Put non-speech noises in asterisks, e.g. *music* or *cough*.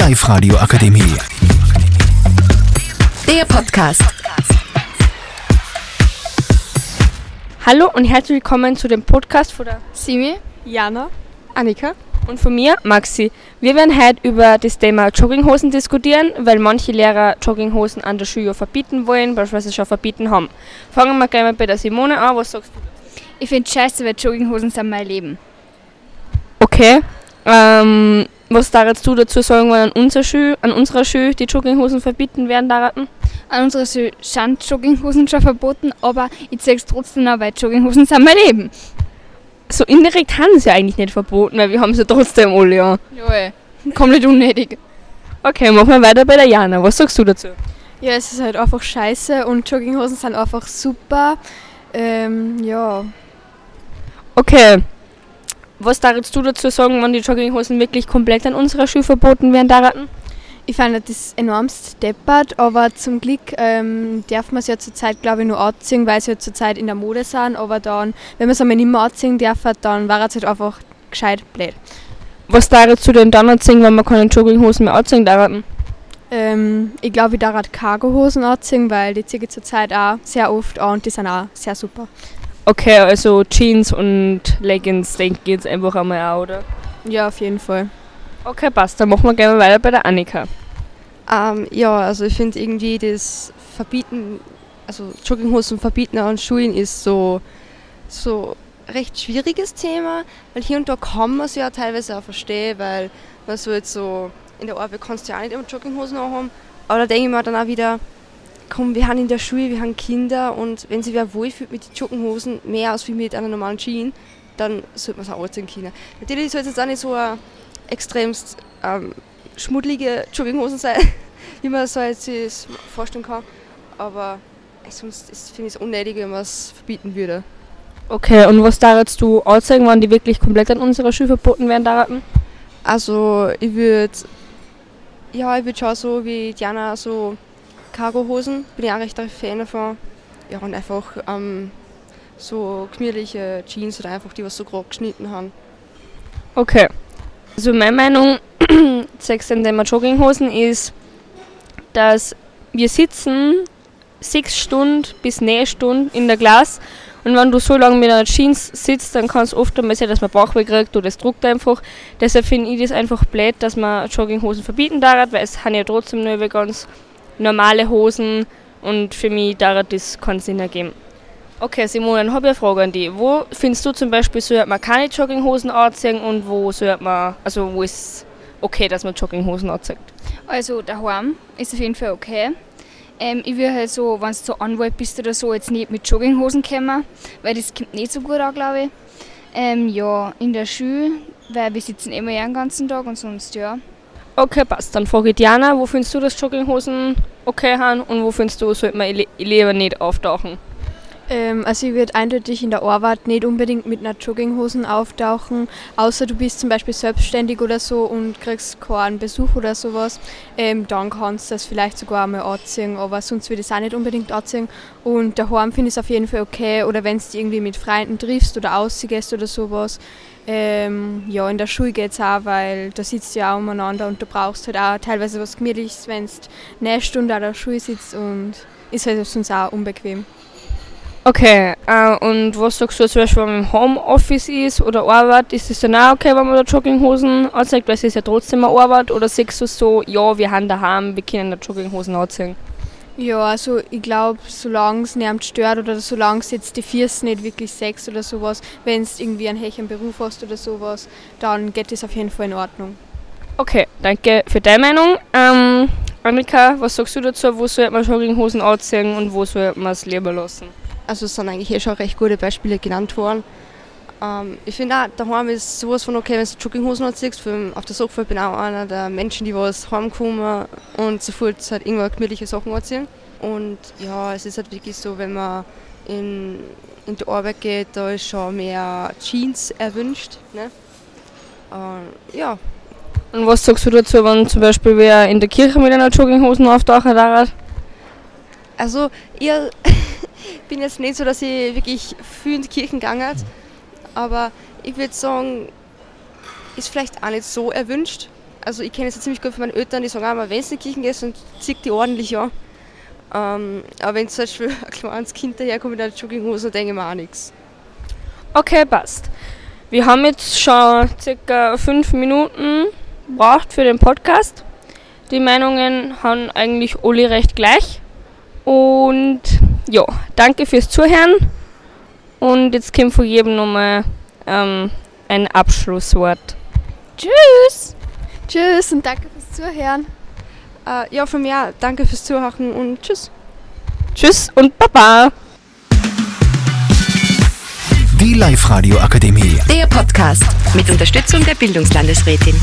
Live radio akademie Der Podcast. Hallo und herzlich willkommen zu dem Podcast von der Simi, Jana Annika. und von mir, Maxi. Wir werden heute über das Thema Jogginghosen diskutieren, weil manche Lehrer Jogginghosen an der Schule verbieten wollen, beispielsweise schon verbieten haben. Fangen wir gleich mal bei der Simone an. Was sagst du? Ich finde scheiße, weil Jogginghosen sind mein Leben. Okay. Ähm, was darfst du dazu sagen, wenn an, unserer Schule, an unserer Schule die Jogginghosen verbieten werden daran? An unserer Schule sind Jogginghosen schon verboten, aber ich zeige es trotzdem noch, weil Jogginghosen sind mein Leben. So indirekt haben sie ja eigentlich nicht verboten, weil wir haben sie trotzdem alle, ja. Jawohl. *laughs* Komplett unnötig. Okay, machen wir weiter bei der Jana. Was sagst du dazu? Ja, es ist halt einfach scheiße und Jogginghosen sind einfach super. Ähm, ja. Okay. Was darfst du dazu sagen, wenn die Jogginghosen wirklich komplett an unserer Schule verboten werden daran? Ich fand das enormst deppert, aber zum Glück ähm, darf man es ja zurzeit, glaube ich, nur anziehen, weil sie ja zurzeit in der Mode sind. Aber dann, wenn man es einmal nicht mehr anziehen darf, dann war es halt einfach gescheit blöd. Was darfst du denn dann anziehen, wenn man keine Jogginghosen mehr anziehen daran? Ähm, ich glaube, ich darf Cargohosen anziehen, weil die ziehe ich zurzeit auch sehr oft an und die sind auch sehr super. Okay, also Jeans und Leggings denke ich jetzt einfach einmal auch, oder? Ja, auf jeden Fall. Okay, passt. Dann machen wir gerne weiter bei der Annika. Ähm, ja, also ich finde irgendwie das Verbieten, also Jogginghosen verbieten an Schulen ist so, so recht schwieriges Thema, weil hier und da kann man es ja teilweise auch verstehen, weil man so jetzt so in der Arbeit kannst du ja auch nicht immer Jogginghosen haben. Aber da denke ich mir dann auch wieder, komm, wir haben in der Schule, wir haben Kinder und wenn sie wer wohlfühlt mit den Jogginghosen mehr als wie mit einer normalen Jeans, dann sollte man es auch anziehen können. Natürlich soll es jetzt auch nicht so eine extremst ähm, schmuddelige Jogginghosen sein, *laughs* wie man so jetzt sich das vorstellen kann. Aber sonst finde ich es unnötig, wenn man es verbieten würde. Okay, und was darfst du anzeigen, wann die wirklich komplett an unserer Schule verboten werden daran? Also ich würde, ja, ich würde schon so wie Diana so Cargohosen, bin ich auch recht ein Fan davon. Ja, und einfach ähm, so gemütliche Jeans oder einfach die, was so grob geschnitten haben. Okay. Also meine Meinung sechs dem Thema Jogginghosen ist, dass wir sitzen sechs Stunden bis neun Stunden in der Glas und wenn du so lange mit einer Jeans sitzt, dann kann es oft einmal sein, dass man Bauchweh kriegt oder es druckt einfach. Deshalb finde ich das einfach blöd, dass man Jogginghosen verbieten darf, weil es haben ja trotzdem nur ganz normale Hosen und für mich darf das keinen Sinn ergeben. Okay, Simone, dann habe ich eine Frage an dich. Wo findest du zum Beispiel, sollte man keine Jogginghosen anziehen und wo sollte man, also wo ist okay, dass man Jogginghosen anzieht? Also daheim ist auf jeden Fall okay. Ähm, ich würde halt so, wenn du so Anwalt bist oder so, jetzt nicht mit Jogginghosen kommen, weil das kommt nicht so gut an, glaube ich. Ähm, ja, in der Schule, weil wir sitzen immer ja den ganzen Tag und sonst ja. Okay, passt. Dann frage ich Diana, wo findest du, dass Jogginghosen okay haben und wo findest du, sollte man lieber nicht auftauchen? Ähm, also ich würde eindeutig in der Arbeit nicht unbedingt mit einer Jogginghosen auftauchen, außer du bist zum Beispiel selbstständig oder so und kriegst keinen Besuch oder sowas. Ähm, dann kannst du das vielleicht sogar einmal anziehen, aber sonst würde ich es auch nicht unbedingt anziehen. Und daheim finde ich es auf jeden Fall okay. Oder wenn du irgendwie mit Freunden triffst oder ausgehst oder sowas. Ähm, ja, in der Schule geht es auch, weil da sitzt du ja auch umeinander und du brauchst halt auch teilweise was Gemütliches, wenn du eine Stunde an der Schule sitzt und ist halt sonst auch unbequem. Okay, äh, und was sagst du zum Beispiel, wenn man im Homeoffice ist oder Arbeit, ist es dann auch okay, wenn man da Jogginghosen anzieht, weil es ist ja trotzdem eine Arbeit? Oder sagst du so, ja, wir haben daheim, wir können da Jogginghosen anziehen? Ja, also ich glaube, solange es niemand stört oder solange es jetzt die Füße nicht wirklich sex oder sowas, wenn es irgendwie einen hechen Beruf hast oder sowas, dann geht das auf jeden Fall in Ordnung. Okay, danke für deine Meinung. Ähm, Annika, was sagst du dazu? Wo sollte man Jogginghosen anziehen und wo sollte man es lieber lassen? Also es sind eigentlich eh schon recht gute Beispiele genannt worden. Ähm, ich finde auch, daheim ist sowas von okay, wenn du Jogginghosen anziehst. Für, auf der Sofa bin ich auch einer der Menschen, die was heimkommen und sofort halt irgendwann gemütliche Sachen anziehen. Und ja, es ist halt wirklich so, wenn man in, in die Arbeit geht, da ist schon mehr Jeans erwünscht. Ne? Ähm, ja, Und was sagst du dazu, wenn zum Beispiel wer in der Kirche mit einer Jogginghosen auftauchen darf? Also ich *laughs* bin jetzt nicht so, dass ich wirklich viel in die Kirchen gegangen bin, aber ich würde sagen, ist vielleicht auch nicht so erwünscht. also ich kenne es ja ziemlich gut von meinen Eltern, die sagen auch mal, wenn du in die Kirchen gehst und zieht die ordentlich an. Ähm, aber wenn zum Beispiel ein kleines Kind daherkommt mit einer Jogginghose, dann denke ich mir auch nichts. Okay, passt. Wir haben jetzt schon circa fünf Minuten gebraucht für den Podcast. Die Meinungen haben eigentlich alle recht gleich. Und ja, danke fürs Zuhören. Und jetzt kommt von jedem nochmal ähm, ein Abschlusswort. Tschüss! Tschüss und danke fürs Zuhören. Äh, ja, von mir danke fürs Zuhören und tschüss. Tschüss und Baba! Die Live-Radio Akademie. Der Podcast mit Unterstützung der Bildungslandesrätin.